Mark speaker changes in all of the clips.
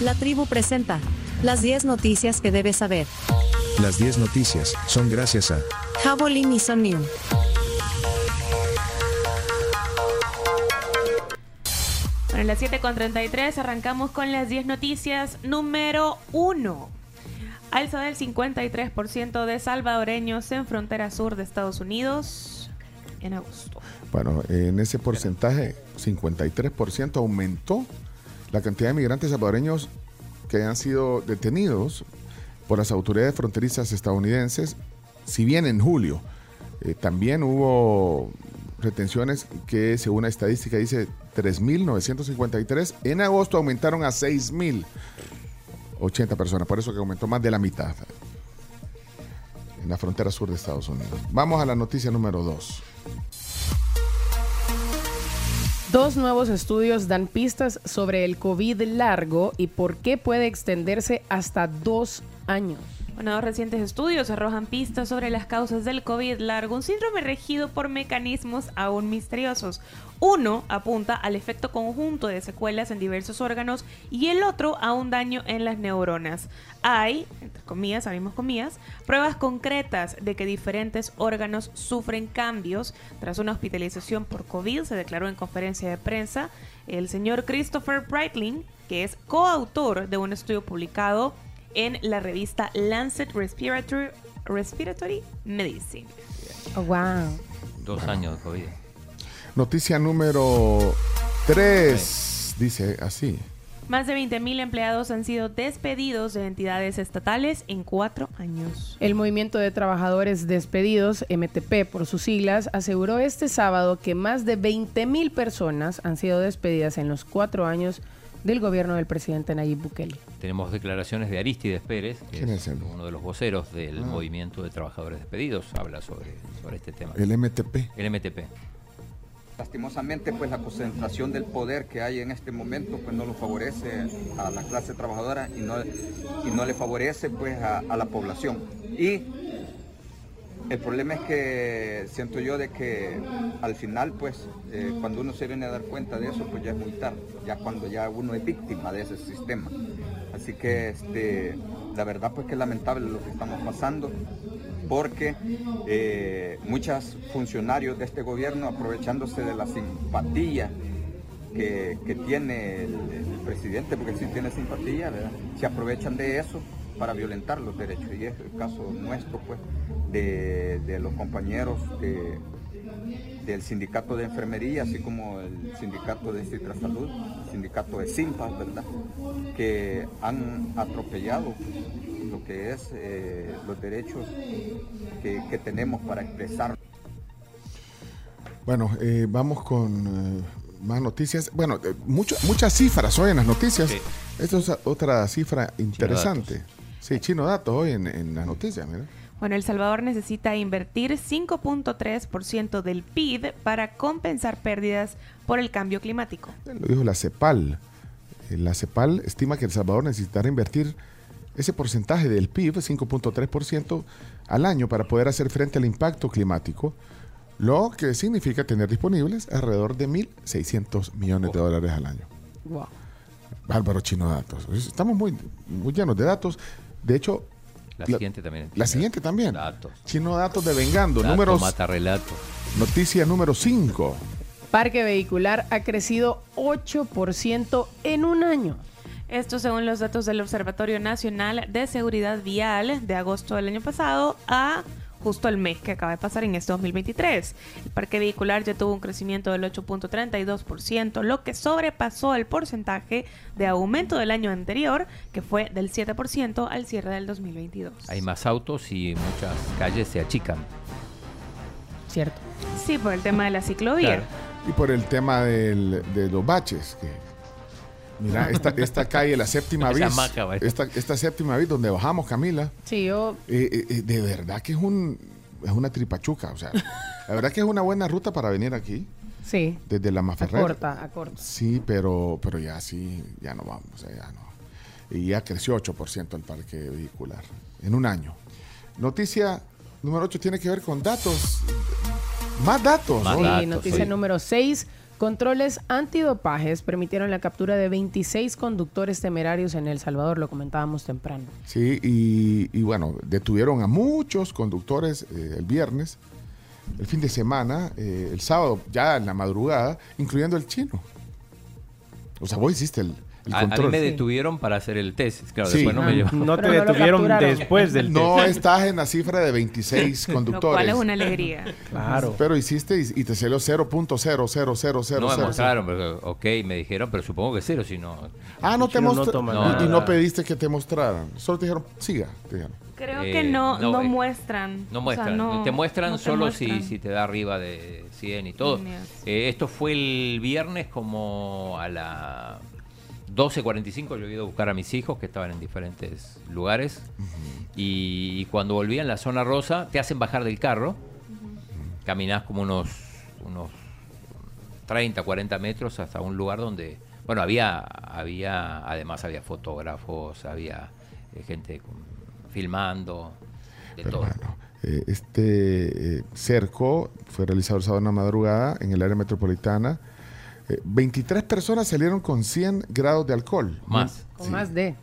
Speaker 1: La tribu presenta las 10 noticias que debes saber.
Speaker 2: Las 10 noticias son gracias a
Speaker 1: Javelin y Somnium.
Speaker 3: Bueno, en las 7.33 arrancamos con las 10 noticias. Número 1. Alza del 53% de salvadoreños en frontera sur de Estados Unidos en agosto.
Speaker 4: Bueno, en ese porcentaje, 53% aumentó la cantidad de migrantes salvadoreños que han sido detenidos por las autoridades fronterizas estadounidenses, si bien en julio eh, también hubo retenciones que según la estadística dice 3.953, en agosto aumentaron a 6.080 personas, por eso que aumentó más de la mitad en la frontera sur de Estados Unidos. Vamos a la noticia número 2.
Speaker 5: Dos nuevos estudios dan pistas sobre el COVID largo y por qué puede extenderse hasta dos años.
Speaker 3: Bueno, dos recientes estudios arrojan pistas sobre las causas del COVID largo, un síndrome regido por mecanismos aún misteriosos. Uno apunta al efecto conjunto de secuelas en diversos órganos y el otro a un daño en las neuronas. Hay, entre comillas, abrimos comillas, pruebas concretas de que diferentes órganos sufren cambios. Tras una hospitalización por COVID, se declaró en conferencia de prensa el señor Christopher Breitling, que es coautor de un estudio publicado en la revista Lancet Respiratory, Respiratory Medicine.
Speaker 5: Oh, wow.
Speaker 6: Dos años de COVID.
Speaker 4: Noticia número 3 dice así.
Speaker 3: Más de 20.000 empleados han sido despedidos de entidades estatales en cuatro años.
Speaker 5: El Movimiento de Trabajadores Despedidos, MTP por sus siglas, aseguró este sábado que más de 20.000 personas han sido despedidas en los cuatro años del gobierno del presidente Nayib Bukele.
Speaker 6: Tenemos declaraciones de Aristides Pérez, que
Speaker 4: ¿Quién
Speaker 6: es
Speaker 4: es él?
Speaker 6: uno de los voceros del
Speaker 4: Ah.
Speaker 6: movimiento de trabajadores despedidos, habla sobre, sobre este tema.
Speaker 4: El MTP.
Speaker 6: El MTP.
Speaker 7: Lastimosamente, pues la concentración del poder que hay en este momento, pues no lo favorece a la clase trabajadora y no, y no le favorece pues a, a la población. Y el problema es que siento yo de que al final, pues, eh, cuando uno se viene a dar cuenta de eso, pues ya es muy tarde, ya cuando ya uno es víctima de ese sistema. Así que, este, la verdad, pues que es lamentable lo que estamos pasando porque eh, muchos funcionarios de este gobierno, aprovechándose de la simpatía que, tiene el, el presidente, porque sí tiene simpatía, ¿verdad? se aprovechan de eso para violentar los derechos. Y es el caso nuestro, pues, de, de los compañeros de- del sindicato de enfermería, así como el sindicato de Citra Salud, el sindicato de Simpas, ¿verdad? Que han atropellado lo que es eh, los derechos que, que tenemos para expresar.
Speaker 4: Bueno, eh, vamos con eh, más noticias. Bueno, eh, mucho- muchas cifras hoy en las noticias.
Speaker 6: Sí.
Speaker 4: Esta es otra cifra interesante. Sí, chino datos hoy en, en las noticias, mira.
Speaker 3: Bueno, El Salvador necesita invertir 5.3% del PIB para compensar pérdidas por el cambio climático.
Speaker 4: Lo dijo la CEPAL. Eh, La CEPAL estima que El Salvador necesitará invertir ese porcentaje del PIB, 5.3% al año, para poder hacer frente al impacto climático, lo que significa tener disponibles alrededor de 1.600 millones de dólares al año.
Speaker 5: Wow.
Speaker 4: Bárbaro chino datos. Estamos muy, muy llenos de datos. De hecho,
Speaker 6: La,
Speaker 4: La-
Speaker 6: siguiente también.
Speaker 4: la siguiente también.
Speaker 6: Datos.
Speaker 4: Chino datos de Vengando.
Speaker 6: Dato
Speaker 4: números,
Speaker 6: mata relato.
Speaker 4: noticia número 5.
Speaker 5: Parque vehicular ha crecido 8% en un año.
Speaker 3: Esto según los datos del Observatorio Nacional de Seguridad Vial de agosto del año pasado a justo el mes que acaba de pasar en este 2023. El parque vehicular ya tuvo un crecimiento del 8.32%, lo que sobrepasó el porcentaje de aumento del año anterior, que fue del 7% al cierre del 2022.
Speaker 6: Hay más autos y muchas calles se achican.
Speaker 5: Cierto.
Speaker 3: Sí, por el tema de la ciclovía.
Speaker 6: Claro.
Speaker 4: Y por el tema del- de los baches. Que, mira, esta, esta calle, la séptima bis. esta, esta séptima bis donde bajamos, Camila.
Speaker 5: Sí, yo
Speaker 4: eh, eh, eh, de verdad que es un es una tripachuca. O sea, la verdad que es una buena ruta para venir aquí.
Speaker 5: sí.
Speaker 4: Desde la Maferrer.
Speaker 5: Acorta, acorta.
Speaker 4: Sí, pero, pero ya sí, ya no vamos, o sea, ya no. Y ya creció 8% el parque vehicular en un año. Noticia número 8 tiene que ver con datos. Más datos.
Speaker 6: Más
Speaker 4: ¿no?
Speaker 5: Sí,
Speaker 6: datos,
Speaker 5: noticia
Speaker 6: sí.
Speaker 5: número 6. Controles antidopajes permitieron la captura de 26 conductores temerarios en El Salvador, lo comentábamos temprano.
Speaker 4: Sí, y, bueno, detuvieron a muchos conductores eh, el viernes, el fin de semana, eh, el sábado, ya en la madrugada, incluyendo el chino. O sea, vos hiciste el, el
Speaker 6: A, a mí me detuvieron para hacer el test. Claro,
Speaker 4: Sí.
Speaker 6: después no me llevaron.
Speaker 8: No te
Speaker 5: Pero no lo
Speaker 8: detuvieron después del
Speaker 4: No
Speaker 8: test.
Speaker 4: estás en la cifra de 26
Speaker 3: Lo
Speaker 4: conductores.
Speaker 3: cual es una alegría.
Speaker 8: Claro.
Speaker 4: Pero hiciste y, y te salió 0.00000.
Speaker 6: No me mostraron, pero, ok, me dijeron, pero supongo que cero, si no...
Speaker 4: Ah, no te
Speaker 8: no
Speaker 4: mostraron. y, no pediste que te mostraran. Solo te dijeron, siga. te dijeron.
Speaker 3: Creo
Speaker 6: Eh,
Speaker 3: que no,
Speaker 6: no,
Speaker 3: no,
Speaker 6: eh,
Speaker 3: muestran.
Speaker 6: No
Speaker 3: O sea,
Speaker 6: muestran,
Speaker 3: no-
Speaker 6: te muestran
Speaker 3: no te
Speaker 6: solo
Speaker 3: muestran.
Speaker 6: Si, si te da arriba de 100 y todo. Eh, esto fue el viernes como a la 12.45 yo he ido a buscar a mis hijos que estaban en diferentes lugares y, cuando volví en la zona rosa te hacen bajar del carro, caminás como unos, unos 30, 40 metros hasta un lugar donde, bueno, había, había además había fotógrafos, había eh, gente filmando, de
Speaker 4: Pero
Speaker 6: todo.
Speaker 4: bueno, eh, este eh, cerco fue realizado el sábado en la madrugada en el área metropolitana. Eh, 23 personas salieron con 100 grados de alcohol.
Speaker 6: Más.
Speaker 5: Con
Speaker 4: Sí.
Speaker 5: más de.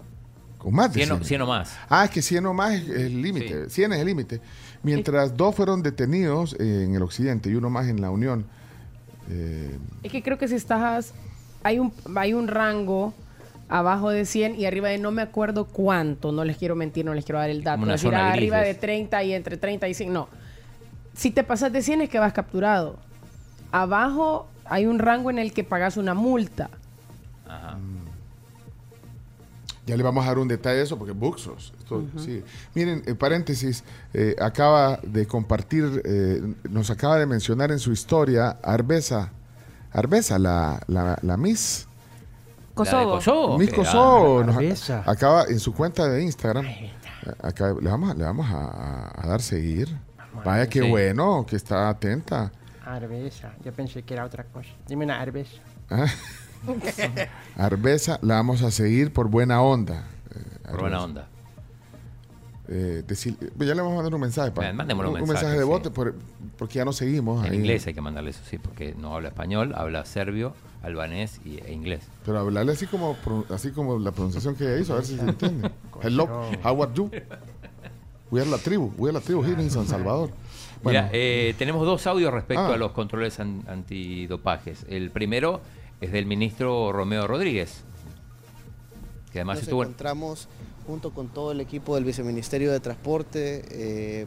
Speaker 4: Con más de
Speaker 6: 100 o,
Speaker 4: 100.
Speaker 6: 100 o más.
Speaker 4: Ah, es que 100 o más es el límite. 100 es el límite. Mientras dos fueron detenidos eh, en el occidente y uno más en la Unión. Eh,
Speaker 5: Es que creo que si estás. Hay un, hay un rango abajo de 100 y arriba de no me acuerdo cuánto. No les quiero mentir, no les quiero dar el dato. Es decir, arriba de
Speaker 6: es.
Speaker 5: 30 y entre 30 y 100. No. Si te pasas de 100 es que vas capturado. Abajo hay un rango en el que pagas una multa.
Speaker 6: Ajá.
Speaker 4: Ya le vamos a dar un detalle de eso porque Buxos. esto, sí. Miren, eh, paréntesis, eh, acaba de compartir, eh, nos acaba de mencionar en su historia Arbesa, Arbesa, la, la, la Miss.
Speaker 3: Kosovo.
Speaker 6: La de Kosovo.
Speaker 4: Miss Kosovo, nos a- acaba en su cuenta de Instagram. acá- le vamos, a- le vamos a, a- a dar seguir. Vaya, qué
Speaker 6: Sí.
Speaker 4: bueno que está atenta.
Speaker 8: Arbesa. Yo pensé que era otra cosa. Dime una arbesa.
Speaker 4: Ah. Arbesa, la vamos a seguir por buena onda. eh,
Speaker 6: Por buena onda.
Speaker 4: Eh, decir- pues ya le vamos a mandar un mensaje. pa-
Speaker 6: Bien, mandémosle un
Speaker 4: un,
Speaker 6: mensaje,
Speaker 4: mensaje de
Speaker 6: sí.
Speaker 4: voto por- porque ya no seguimos.
Speaker 6: En
Speaker 4: ahí.
Speaker 6: inglés hay que mandarle eso, sí, porque no habla español, habla serbio, albanés y, e inglés.
Speaker 4: Pero hablarle así como, así como la pronunciación que ella hizo, a ver si se entiende. Hello, how are you? We are la tribu, we are la tribu here in San Salvador. Bueno,
Speaker 6: Mira, eh, tenemos dos audios respecto
Speaker 4: Ah.
Speaker 6: a los controles an- antidopajes. El primero es del ministro Romeo Rodríguez, que además
Speaker 9: Nos
Speaker 6: estuvo en-
Speaker 9: encontramos junto con todo el equipo del Viceministerio de Transporte eh,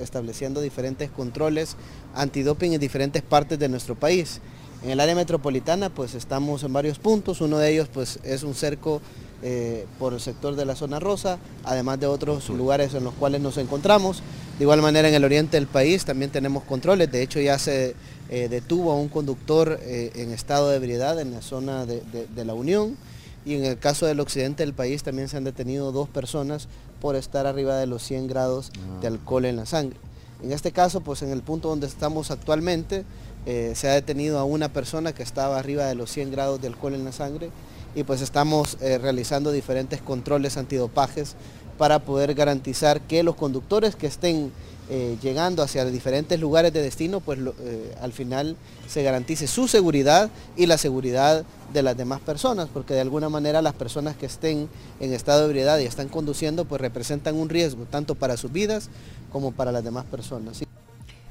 Speaker 9: estableciendo diferentes controles antidoping en diferentes partes de nuestro país. En el área metropolitana pues estamos en varios puntos, uno de ellos pues es un cerco eh, por el sector de la zona rosa, además de otros lugares en los cuales nos encontramos. De igual manera en el oriente del país también tenemos controles, de hecho ya se eh, detuvo a un conductor eh, en estado de ebriedad en la zona de- de- de la Unión. Y en el caso del occidente del país también se han detenido dos personas por estar arriba de los 100 grados de alcohol en la sangre. En este caso, pues en el punto donde estamos actualmente, eh, se ha detenido a una persona que estaba arriba de los 100 grados de alcohol en la sangre y pues estamos realizando diferentes controles antidopajes para poder garantizar que los conductores que estén eh, llegando hacia diferentes lugares de destino, pues eh, al final se garantice su seguridad y la seguridad de las demás personas, porque de alguna manera las personas que estén en estado de ebriedad y están conduciendo, pues representan un riesgo tanto para sus vidas como para las demás personas.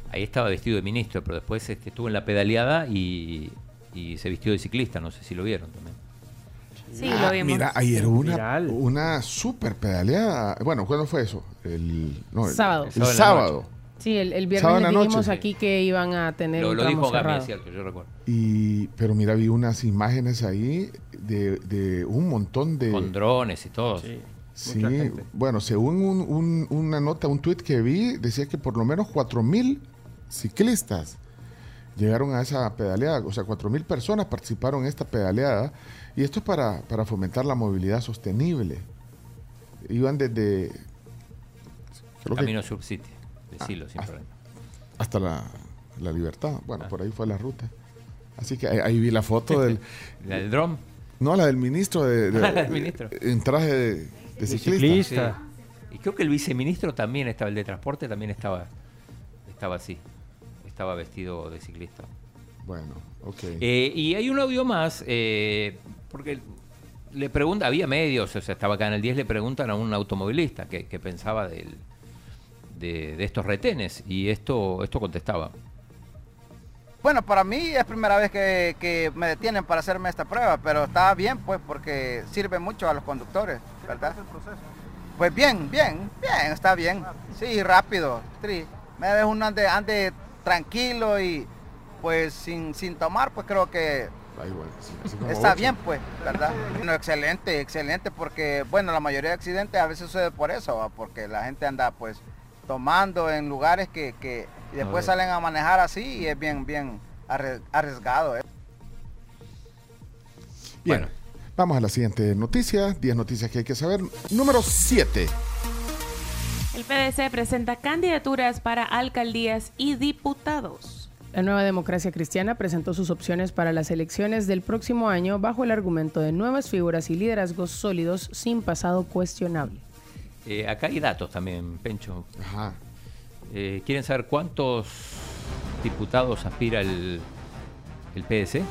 Speaker 6: ahí estaba vestido de ministro, pero después este, estuvo en la pedaleada y se vistió de ciclista, no sé si lo vieron también.
Speaker 3: Sí,
Speaker 4: ah,
Speaker 3: lo vimos.
Speaker 4: mira, ayer hubo una, una super pedaleada. Bueno, ¿cuándo fue eso? El, no, el-
Speaker 5: Sábado.
Speaker 4: El
Speaker 6: Sábado.
Speaker 5: Sí, el, viernes les dijimos
Speaker 4: noche.
Speaker 5: aquí que iban a tener
Speaker 6: Lo,
Speaker 5: un
Speaker 6: lo
Speaker 5: tramo
Speaker 6: dijo Gami,
Speaker 5: cerrado.
Speaker 6: es cierto, yo recuerdo.
Speaker 4: Y, pero mira, vi unas imágenes ahí de, de un montón de...
Speaker 6: Con drones y todo.
Speaker 8: Sí.
Speaker 4: Sí, bueno, según un- un- una nota, un tweet que vi, decía que por lo menos 4.000 ciclistas llegaron a esa pedaleada, o sea, 4.000 personas participaron en esta pedaleada, y esto es para, para fomentar la movilidad sostenible. Iban desde creo que
Speaker 6: Camino Sur City, decilo sin
Speaker 4: ah.
Speaker 6: problema.
Speaker 4: hasta la, la libertad, bueno,
Speaker 6: Ah.
Speaker 4: por ahí fue la ruta. Así que ahí, ahí vi la foto del,
Speaker 6: ¿La del dron?
Speaker 4: no, la del ministro, de, de-
Speaker 6: Ah, la del ministro.
Speaker 4: en traje de, de ciclista.
Speaker 8: ciclista.
Speaker 6: Sí. Y creo que el viceministro también estaba, el de transporte también estaba, estaba así. Estaba vestido de ciclista.
Speaker 4: Bueno, ok.
Speaker 6: Eh, y hay un audio más, eh, porque le pregunta, había medios, o sea, estaba acá en el 10, le preguntan a un automovilista que, que pensaba del, de, de estos retenes, y esto, esto contestaba.
Speaker 10: Bueno, para mí es primera vez que, que me detienen para hacerme esta prueba, pero está bien pues porque sirve mucho a los conductores, ¿verdad? Pues bien, bien, bien, está bien. Sí, rápido. Sí. Una vez uno ande, ande tranquilo y pues sin, sin tomar, pues creo que
Speaker 4: sí,
Speaker 10: está
Speaker 4: ocho.
Speaker 10: bien pues, ¿verdad? Bueno, excelente, excelente, porque bueno, la mayoría de accidentes a veces sucede por eso, ¿va? porque la gente anda pues tomando en lugares que, que y después
Speaker 6: A
Speaker 10: salen a manejar así y es bien, bien arriesgado. ¿eh?
Speaker 4: Bien.
Speaker 6: Bueno.
Speaker 4: Vamos a la siguiente noticia. 10 noticias que hay que saber. Número 7.
Speaker 3: El PDC presenta candidaturas para alcaldías y diputados.
Speaker 5: La nueva democracia cristiana presentó sus opciones para las elecciones del próximo año bajo el argumento de nuevas figuras y liderazgos sólidos sin pasado cuestionable.
Speaker 6: Eh, acá hay datos también, Pencho.
Speaker 4: Ajá.
Speaker 6: Eh, ¿Quieren saber cuántos diputados aspira el, el PDC?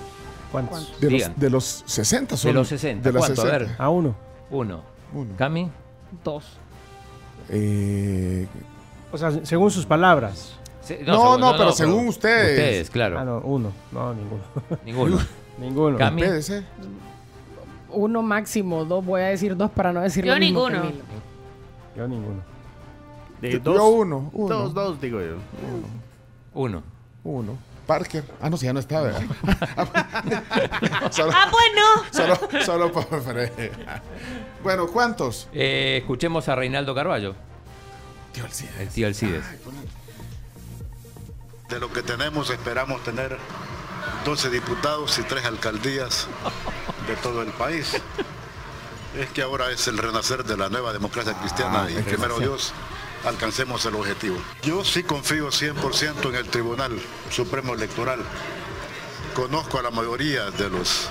Speaker 8: ¿Cuántos?
Speaker 4: De los, de los 60 son.
Speaker 6: De los 60.
Speaker 4: De los
Speaker 6: ¿Cuánto? A
Speaker 4: 60.
Speaker 6: ver.
Speaker 8: A uno.
Speaker 6: Uno.
Speaker 4: Uno.
Speaker 6: ¿Cami?
Speaker 5: Dos.
Speaker 4: Eh,
Speaker 8: O sea, según sus palabras.
Speaker 6: Se-
Speaker 4: No,
Speaker 6: según-
Speaker 4: no, pero según ustedes.
Speaker 6: Ustedes, claro.
Speaker 8: Ah, no, uno. No, ninguno.
Speaker 6: Ninguno.
Speaker 8: ninguno.
Speaker 6: Cami.
Speaker 5: Uno máximo, dos, voy a decir dos para no decir
Speaker 3: Yo
Speaker 5: lo mismo que
Speaker 3: ninguno.
Speaker 8: Yo ninguno.
Speaker 11: De
Speaker 4: Yo
Speaker 11: dos,
Speaker 4: uno. Uno.
Speaker 11: dos, dos, digo yo.
Speaker 6: Uno.
Speaker 4: Uno. Parker. Ah, no, si ya no está, ¿verdad? solo,
Speaker 3: ¡Ah, bueno!
Speaker 4: solo, solo por. Bueno, ¿cuántos?
Speaker 6: Eh, escuchemos a Reinaldo Carballo,
Speaker 4: Tío Alcides.
Speaker 6: el tío Alcides.
Speaker 12: De lo que tenemos esperamos tener 12 diputados y 3 alcaldías de todo el país. Es que ahora es el renacer de la nueva democracia cristiana
Speaker 4: Ah,
Speaker 12: y primero. Dios alcancemos el objetivo. Yo sí confío 100% en el Tribunal Supremo Electoral. Conozco a la mayoría de los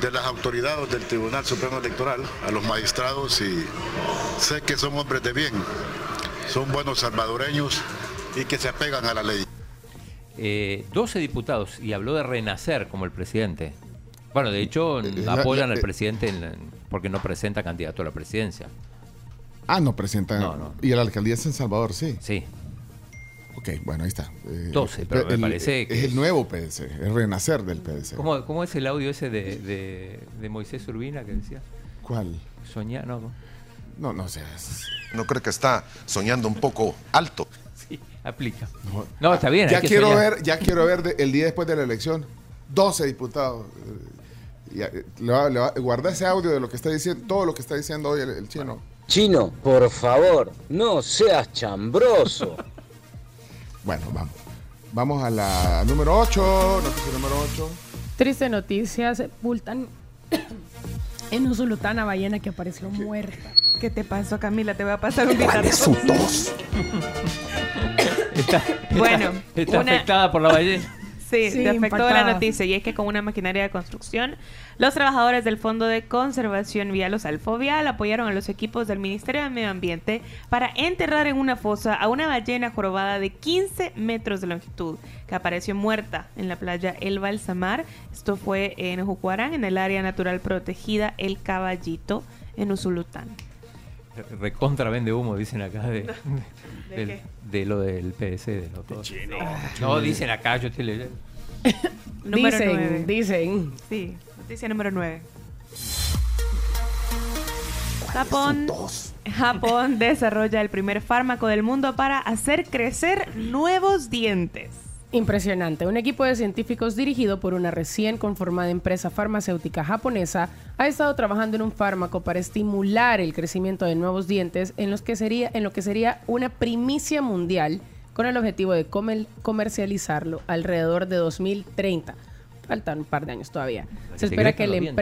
Speaker 12: de las autoridades del Tribunal Supremo Electoral, a los magistrados y sé que son hombres de bien, son buenos salvadoreños y que se apegan a la ley.
Speaker 6: Eh, 12 diputados y habló de renacer como el presidente. Bueno, de hecho,
Speaker 4: la-
Speaker 6: apoyan
Speaker 4: la-
Speaker 6: al presidente en la- porque no presenta candidato a la presidencia.
Speaker 4: Ah, no presenta.
Speaker 6: No, no.
Speaker 4: Y la alcaldía es en Salvador, sí.
Speaker 6: Sí.
Speaker 4: Ok, bueno, ahí está. Eh,
Speaker 6: 12, pero me
Speaker 4: el-
Speaker 6: parece que
Speaker 4: Es el nuevo PDC, el renacer del PDC.
Speaker 6: ¿Cómo, cómo es el audio ese de, de- de Moisés Urbina que decía?
Speaker 4: ¿Cuál?
Speaker 6: Soñar, no.
Speaker 4: No, no seas.
Speaker 13: ¿No cree que está soñando un poco alto?
Speaker 6: Sí, aplica. No, está bien.
Speaker 4: Ya
Speaker 6: hay que
Speaker 4: quiero
Speaker 6: soñar.
Speaker 4: ver, ya quiero ver de- el día después de la elección. 12 diputados. Eh, ya, eh, le va- le va- guarda ese audio de lo que está diciendo, todo lo que está diciendo hoy el, el chino.
Speaker 14: Chino, por favor, no seas chambroso.
Speaker 4: Bueno, vamos. Vamos a la número 8. Noticia número 8.
Speaker 5: Triste noticia, sepultan en Usulután ballena que apareció muerta.
Speaker 3: ¿Qué te pasó, Camila? Te voy a pasar un vistazo.
Speaker 6: Está,
Speaker 3: Bueno,
Speaker 6: está
Speaker 3: una-
Speaker 6: afectada por la ballena.
Speaker 3: Sí,
Speaker 5: Sí,
Speaker 3: afectó la noticia y es que con una maquinaria de construcción, los trabajadores del Fondo de Conservación Vial, o sea, el FOVIAL, apoyaron a los equipos del Ministerio de Medio Ambiente para enterrar en una fosa a una ballena jorobada de 15 metros de longitud que apareció muerta en la playa El Balsamar. Esto fue en Jucuarán, en el área natural protegida El Caballito, en Usulután.
Speaker 6: Recontra vende humo, dicen acá de,
Speaker 3: ¿De
Speaker 6: del- de lo del PDC. De los dos. No, dicen acá, yo estoy leyendo.
Speaker 3: Número
Speaker 5: dicen,
Speaker 3: nueve.
Speaker 5: dicen.
Speaker 3: Sí, noticia número 9. Japón, Japón desarrolla el primer fármaco del mundo para hacer crecer nuevos dientes.
Speaker 5: Impresionante. Un equipo de científicos dirigido por una recién conformada empresa farmacéutica japonesa ha estado trabajando en un fármaco para estimular el crecimiento de nuevos dientes en, los que sería, en lo que sería una primicia mundial con el objetivo de comer- comercializarlo alrededor de 2030. Faltan un par de años todavía. Se espera que la
Speaker 6: dientes.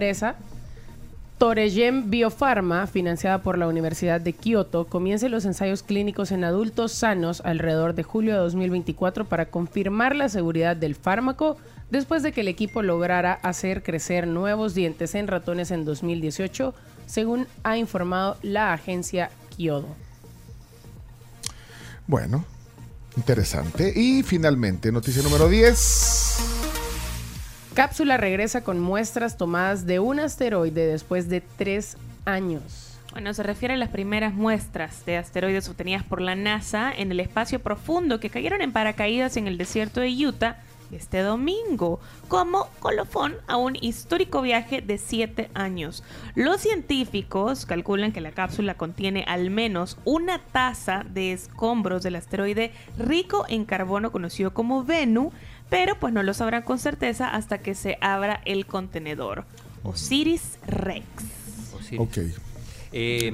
Speaker 5: Toregem Biofarma, financiada por la Universidad de Kioto, comience los ensayos clínicos en adultos sanos alrededor de julio de 2024 para confirmar la seguridad del fármaco después de que el equipo lograra hacer crecer nuevos dientes en ratones en 2018, según ha informado la agencia Kyoto.
Speaker 4: Bueno, interesante. Y finalmente, noticia número 10.
Speaker 5: Cápsula regresa con muestras tomadas de un asteroide después de tres años.
Speaker 3: Bueno, se refiere a las primeras muestras de asteroides obtenidas por la NASA en el espacio profundo que cayeron en paracaídas en el desierto de Utah este domingo, como colofón a un histórico viaje de siete años. Los científicos calculan que la cápsula contiene al menos una taza de escombros del asteroide rico en carbono conocido como Venu, pero pues no lo sabrán con certeza hasta que se abra el contenedor. Osiris Rex.
Speaker 6: Osiris.
Speaker 4: Ok.
Speaker 6: Eh,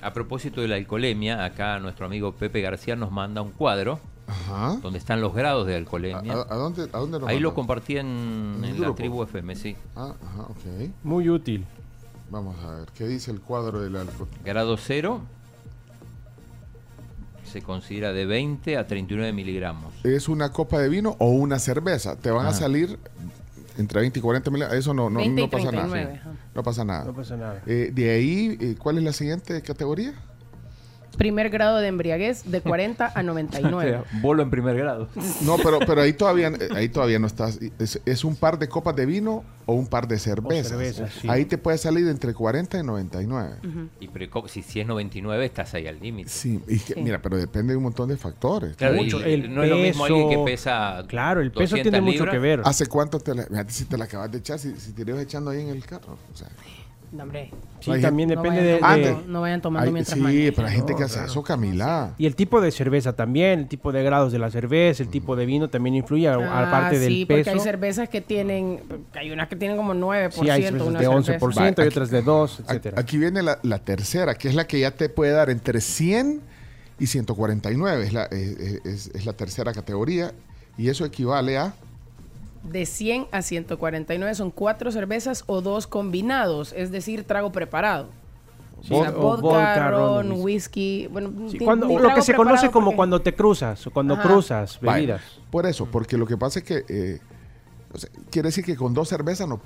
Speaker 6: a propósito de la alcoholemia, acá nuestro amigo Pepe García nos manda un cuadro
Speaker 4: Ajá.
Speaker 6: donde están los grados de alcoholemia.
Speaker 4: ¿A, a dónde, a dónde lo
Speaker 6: Ahí lo compartí en,
Speaker 4: ¿En el
Speaker 6: en la tribu FM, sí.
Speaker 4: Ah, ajá, ok.
Speaker 11: Muy útil.
Speaker 4: Vamos a ver, ¿qué dice el cuadro del alcohol?
Speaker 6: Grado cero se considera de 20 a 39 miligramos.
Speaker 4: ¿Es una copa de vino o una cerveza? Te van a
Speaker 6: Ajá.
Speaker 4: salir entre 20 y 40 mil. Eso no, no,
Speaker 5: 20 y
Speaker 4: no pasa
Speaker 5: 39,
Speaker 4: nada.
Speaker 5: ajá.
Speaker 4: No pasa nada.
Speaker 11: No pasa nada.
Speaker 4: Eh, de ahí, eh, ¿cuál es la siguiente categoría?
Speaker 5: Primer grado de embriaguez de 40 a 99.
Speaker 6: Bolo en primer grado.
Speaker 4: No, pero, pero ahí todavía eh, ahí todavía no estás. Es, es un par de copas de vino o un par de cervezas.
Speaker 11: cervezas, sí.
Speaker 4: Ahí te puede salir entre 40 y 99.
Speaker 6: Y pero si, si es 99 estás ahí al límite.
Speaker 4: Sí, y que- mira, pero depende de un montón de factores.
Speaker 6: Claro,
Speaker 11: Mucho.
Speaker 6: y
Speaker 11: El
Speaker 6: no es lo mismo alguien que pesa
Speaker 11: Claro, el peso
Speaker 6: 200
Speaker 11: tiene mucho
Speaker 6: libras.
Speaker 11: que ver.
Speaker 4: ¿Hace cuánto te la, fíjate si te la acabas de echar? Si, si te ibas echando ahí en el carro. O sea,
Speaker 5: No, hombre.
Speaker 11: Sí,
Speaker 4: hay
Speaker 11: también
Speaker 5: No
Speaker 11: depende
Speaker 5: vayan
Speaker 11: de,
Speaker 5: tomando,
Speaker 11: de-
Speaker 4: Ah,
Speaker 5: no vayan tomando
Speaker 4: hay-
Speaker 5: mientras
Speaker 4: sí,
Speaker 5: manejan.
Speaker 4: pero hay gente que hace eso, Camila.
Speaker 11: Y el tipo de cerveza también, el tipo de grados de la cerveza, el tipo de vino también influye, a-
Speaker 5: Ah,
Speaker 11: aparte del
Speaker 5: sí, porque
Speaker 11: peso.
Speaker 5: hay cervezas que tienen, hay unas que tienen como 9%.
Speaker 11: Sí, hay cervezas
Speaker 5: una
Speaker 11: de
Speaker 5: cerveza.
Speaker 11: 11%
Speaker 4: Va,
Speaker 11: y
Speaker 4: aquí-
Speaker 11: otras de 2,
Speaker 4: A-
Speaker 11: etcétera.
Speaker 4: Aquí viene la, la tercera, que es la que ya te puede dar entre 100 y 149. Es la, es, es- es la tercera categoría. Y eso equivale a...
Speaker 5: De 100 a 149 son cuatro cervezas o dos combinados, es decir, trago preparado.
Speaker 11: Sí,
Speaker 5: o sea, vodka,
Speaker 11: vodka,
Speaker 5: ron, whisky. Bueno,
Speaker 11: Sí, cuando-
Speaker 5: ni
Speaker 11: lo que se conoce como
Speaker 5: porque-
Speaker 11: cuando te cruzas o cuando
Speaker 5: Ajá.
Speaker 11: cruzas
Speaker 4: Vaya,
Speaker 11: bebidas.
Speaker 4: por eso, porque lo que pasa es que... eh, o sea, quiere decir que con dos cervezas no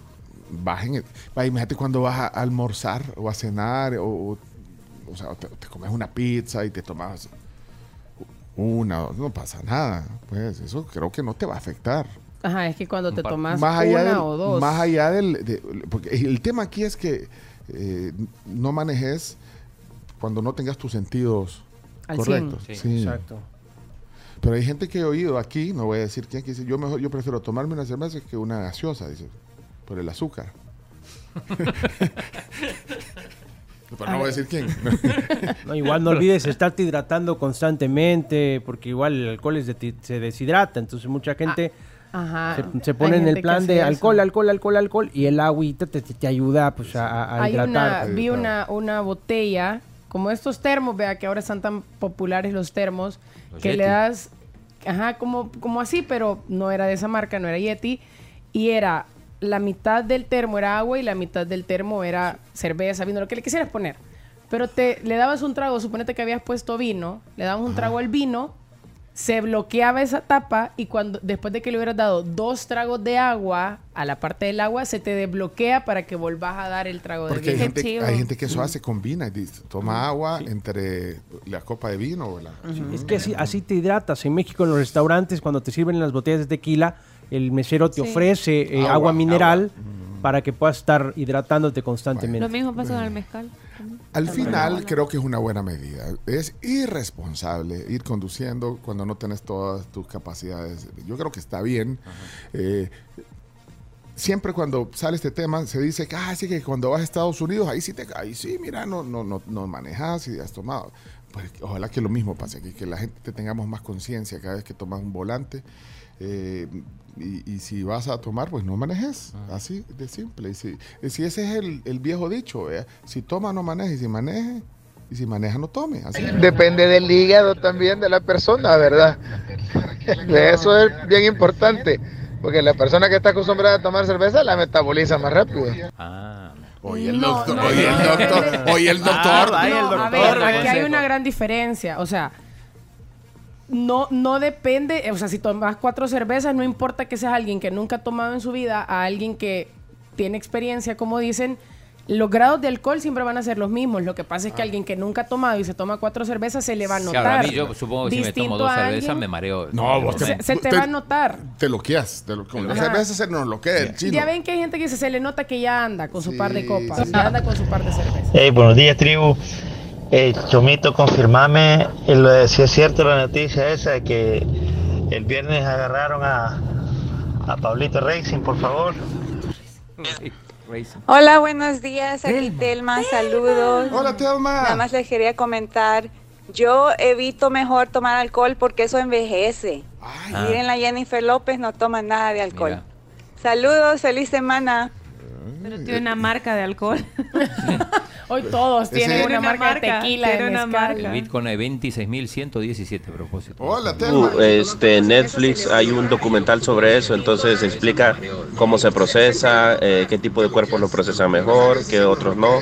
Speaker 4: bajen... el- vaya, imagínate cuando vas a almorzar o a cenar o... o- o sea, te, te comes una pizza y te tomas una, no pasa nada. Pues eso creo que no te va a afectar.
Speaker 5: Ajá, es que cuando te tomas
Speaker 4: más allá
Speaker 5: una
Speaker 4: del,
Speaker 5: o dos.
Speaker 4: Más allá del... de- porque el tema aquí es que eh, no manejes cuando no tengas tus sentidos
Speaker 5: Al
Speaker 4: correctos.
Speaker 6: 100.
Speaker 4: Sí.
Speaker 11: Exacto.
Speaker 4: Pero hay gente que he oído aquí, no voy a decir quién, que dice, yo mejor, yo prefiero tomarme una cerveza que una gaseosa, dice, por el azúcar. Pero no voy a decir quién.
Speaker 11: No, igual no olvides estarte hidratando constantemente, porque igual el alcohol es de- se deshidrata, entonces mucha gente
Speaker 5: Ajá.
Speaker 11: se, se pone en el plan de
Speaker 5: eso.
Speaker 11: alcohol, alcohol, alcohol, alcohol, y el agüita te, te- te ayuda pues, a,
Speaker 5: una,
Speaker 11: hidratar.
Speaker 5: vi una, una botella, como estos termos, vea que ahora están tan populares los termos,
Speaker 6: Los
Speaker 5: que le das, ajá, como, como así, pero no era de esa marca, no era Yeti, y era la mitad del termo era agua y la mitad del termo era cerveza, vino, lo que le quisieras poner. Pero te le dabas un trago, suponete que habías puesto vino, le dabas un trago al vino, se bloqueaba esa tapa y cuando después de que le hubieras dado dos tragos de agua a la parte del agua, se te desbloquea para que volvás a dar el trago de
Speaker 4: Porque hay
Speaker 5: vino.
Speaker 4: gente, hay gente que eso hace, combina, y dice, toma agua entre la copa de vino o la...
Speaker 11: Es que así, así te hidratas. En México, en los restaurantes, cuando te sirven las botellas de tequila, el mesero te
Speaker 5: Sí.
Speaker 11: ofrece eh,
Speaker 4: Agua,
Speaker 11: agua, mineral
Speaker 4: agua.
Speaker 11: Para que puedas estar hidratándote constantemente.
Speaker 3: Lo mismo pasa con el mezcal.
Speaker 4: Al final creo que es una buena medida. Es irresponsable ir conduciendo cuando no tenés todas tus capacidades. Yo creo que está bien. Eh, siempre cuando sale este tema se dice que, ah, sí, que cuando vas a Estados Unidos, ahí sí te ahí sí, mira, no, no, no, no manejas y has tomado. Pues, ojalá que lo mismo pase aquí, que la gente tengamos más conciencia cada vez que tomas un volante. Eh, y, y si vas a tomar, pues no manejes. Así de simple. Y si, y si ese es el, el viejo dicho, si toma, no maneje. Y si maneje, y si maneja, no tome. Así.
Speaker 15: Depende del hígado también de la persona, ¿verdad? Eso es bien importante, porque la persona que está acostumbrada a tomar cerveza la metaboliza más rápido.
Speaker 6: Ah,
Speaker 4: Oye, el
Speaker 5: No,
Speaker 4: doctor,
Speaker 5: no,
Speaker 4: oye, el
Speaker 5: no,
Speaker 4: doctor,
Speaker 5: no.
Speaker 4: oye, el doctor.
Speaker 11: Ah, vaya, el
Speaker 5: No, a
Speaker 11: doctor,
Speaker 5: ver, aquí hay una gran diferencia. O sea, no, no depende, o sea, si tomas cuatro cervezas, no importa que seas alguien que nunca ha tomado en su vida, a alguien que tiene experiencia, como dicen, los grados de alcohol siempre van a ser los mismos. Lo que pasa es que alguien que nunca ha tomado y se toma cuatro cervezas se le va a notar.
Speaker 6: Claro, a mí yo supongo que si me tomo dos
Speaker 5: a
Speaker 6: cervezas
Speaker 5: alguien-
Speaker 6: me mareo.
Speaker 4: No, vos te-
Speaker 5: se, se te
Speaker 4: te-
Speaker 5: va a notar.
Speaker 4: Te loqueas. Te lo, con las cervezas se nos loquea el chino.
Speaker 5: Ya ven que hay gente que dice, se le nota que ya anda con su par de copas, ya anda con su par de cervezas.
Speaker 16: Hey, buenos días, tribu. Hey, Chomito, confirmame eh, lo de- si es cierto la noticia esa de que el viernes agarraron a, a Pablito Racing, por favor.
Speaker 17: Hola, buenos días. Aquí Telma, saludos.
Speaker 4: Hola, Telma.
Speaker 17: Nada más les quería comentar. Yo evito mejor tomar alcohol porque eso envejece.
Speaker 6: Ah.
Speaker 17: Miren, la Jennifer López no toma nada de alcohol. Saludos, feliz semana.
Speaker 3: Pero tiene una marca de alcohol.
Speaker 5: Hoy todos tienen
Speaker 6: Tiene
Speaker 5: una,
Speaker 3: una
Speaker 5: marca de
Speaker 3: marca,
Speaker 5: tequila,
Speaker 3: tiene una
Speaker 5: mezcal.
Speaker 6: El Bitcoin es 26.117 a propósito.
Speaker 4: Hola,
Speaker 18: Uh, este, Netflix hay un documental sobre eso, entonces explica cómo se procesa, eh, qué tipo de cuerpos lo procesan mejor, qué otros no.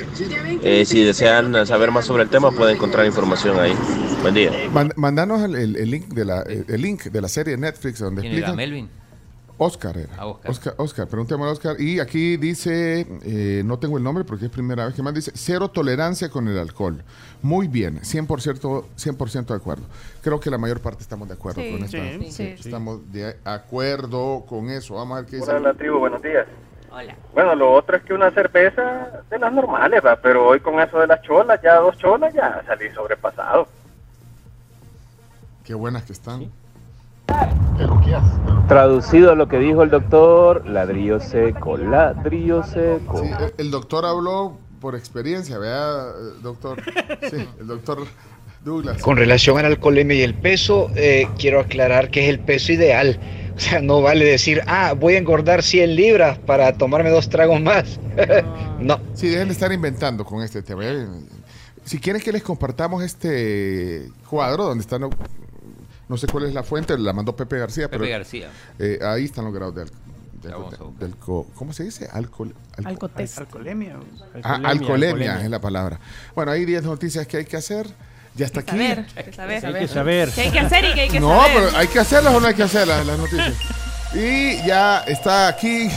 Speaker 18: Eh, si desean saber más sobre el tema, pueden encontrar información ahí. Buen día.
Speaker 4: Man- mandanos el, el- el link de la, el, link de la serie de Netflix donde explican.
Speaker 6: ¿Melvin?
Speaker 4: Oscar era.
Speaker 6: Ah, Oscar.
Speaker 4: Oscar, Oscar, pregúntame a Oscar. Y aquí dice, eh, no tengo el nombre porque es primera vez que más dice, cero tolerancia con el alcohol. Muy bien, 100%, 100 de acuerdo. Creo que la mayor parte estamos de acuerdo
Speaker 19: Sí,
Speaker 4: con esta.
Speaker 19: sí,
Speaker 4: sí,
Speaker 19: sí.
Speaker 4: Estamos de acuerdo con eso. Vamos a ver qué dice.
Speaker 19: Hola, la tribu, buenos días.
Speaker 3: Hola.
Speaker 19: Bueno, lo otro es que una cerveza de las normales, va, pero hoy con eso de las cholas, ya dos cholas, ya salí sobrepasado.
Speaker 4: Qué buenas que están.
Speaker 20: Traducido a lo que dijo el doctor, ladrillo seco, ladrillo seco.
Speaker 4: Sí, el, doctor habló por experiencia, vea, eh, doctor. Sí, el doctor Douglas.
Speaker 21: Con relación a la alcoholemia y el peso, eh, quiero aclarar que es el peso ideal. O sea, no vale decir, ah, voy a engordar 100 libras para tomarme dos tragos más. no.
Speaker 4: Sí, dejen de estar inventando con este tema. Ya, Si quieren que les compartamos este cuadro donde están, no, no sé cuál es la fuente, la mandó Pepe García.
Speaker 6: Pepe
Speaker 4: pero,
Speaker 6: García.
Speaker 4: eh, ahí están los grados de, al- de
Speaker 6: Ya
Speaker 4: alco-
Speaker 6: vamos a buscar.
Speaker 4: del co- ¿Cómo se dice? Alcohol. alco-
Speaker 5: Alcotest.
Speaker 8: Alcoholemia.
Speaker 4: Ah, alcoholemia es la palabra. Bueno, hay 10 noticias que hay que hacer. Ya está aquí.
Speaker 3: Saber, hay que saber.
Speaker 11: Hay que saber.
Speaker 3: ¿Qué hay que hacer y qué hay que
Speaker 4: no,
Speaker 3: saber?
Speaker 4: pero hay que hacerlas o no hay que hacerlas las noticias. Y ya está aquí